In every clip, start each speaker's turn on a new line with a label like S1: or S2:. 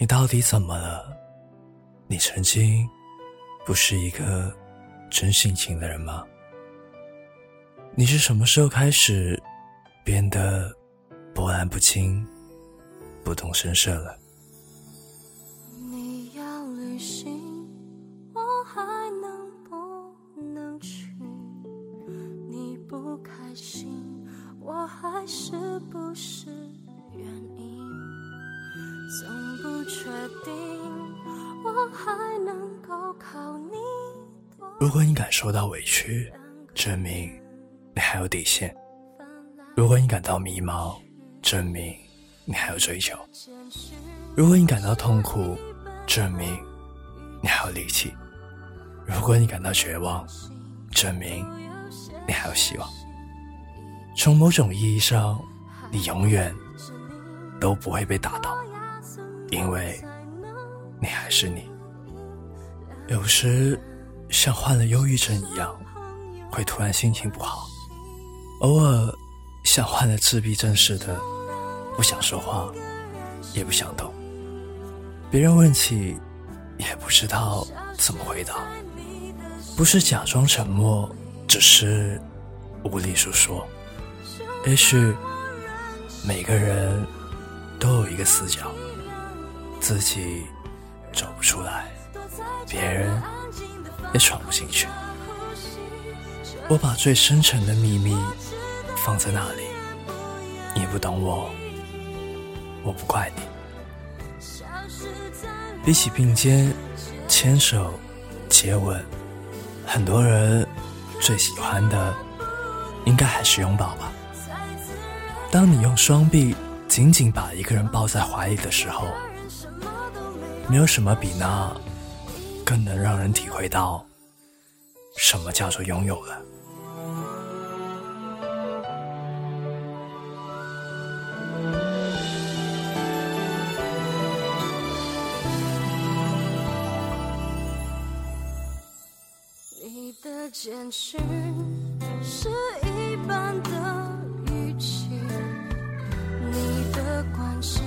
S1: 你到底怎么了？你曾经不是一个真性情的人吗？你是什么时候开始变得波澜不惊、不动声色了？
S2: 你要旅行，我还能不能去？你不开心，我还是不是
S1: 如果你感受到委屈，证明你还有底线；如果你感到迷茫，证明你还有追求；如果你感到痛苦，证明你还有力气；如果你感到绝望，证明你还有希望。从某种意义上，你永远都不会被打倒，因为你还是你。有时像患了忧郁症一样，会突然心情不好；偶尔像患了自闭症似的，不想说话，也不想动。别人问起，也不知道怎么回答。不是假装沉默，只是无力诉说。也许每个人都有一个死角，自己走不出来，别人也闯不进去。我把最深沉的秘密放在那里，你不懂我，我不怪你。比起并肩、牵手、接吻，很多人最喜欢的应该还是拥抱吧。当你用双臂紧紧把一个人抱在怀里的时候，没有什么比那更能让人体会到什么叫做拥有了。
S2: 你的简讯是一般的语气，你的关心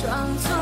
S2: 装作